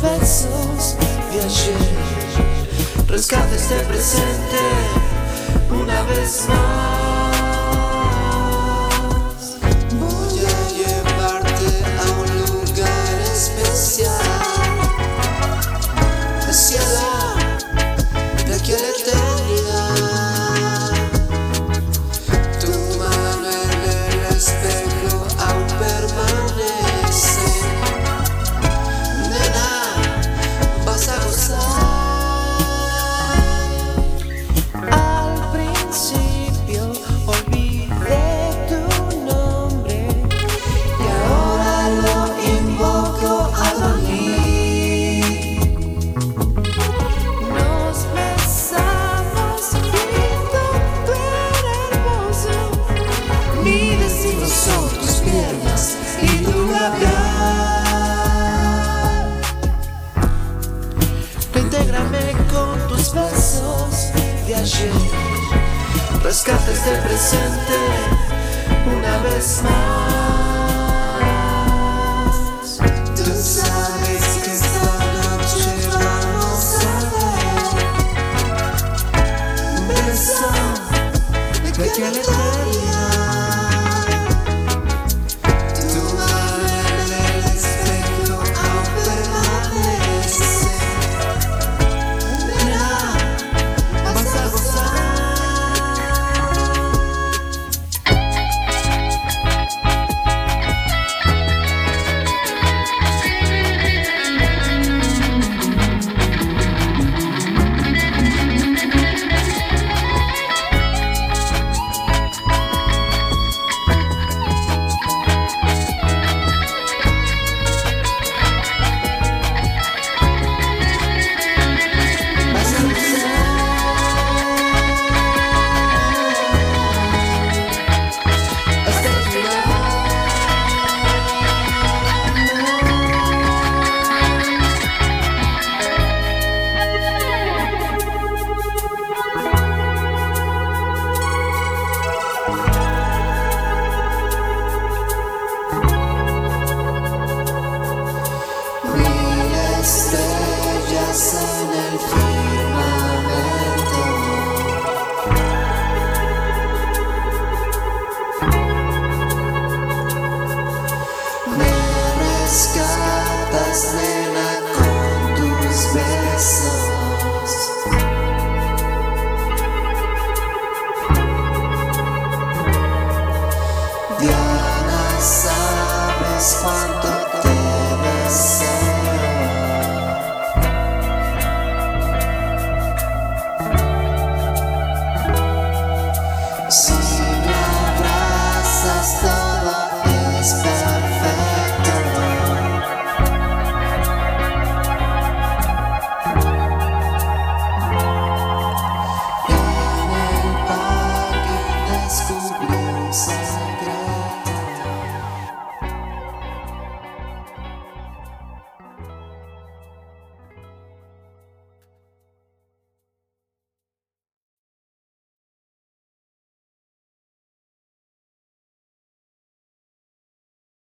besos de. Rescate este presente una vez más. ayer, rescates este del presente una vez más.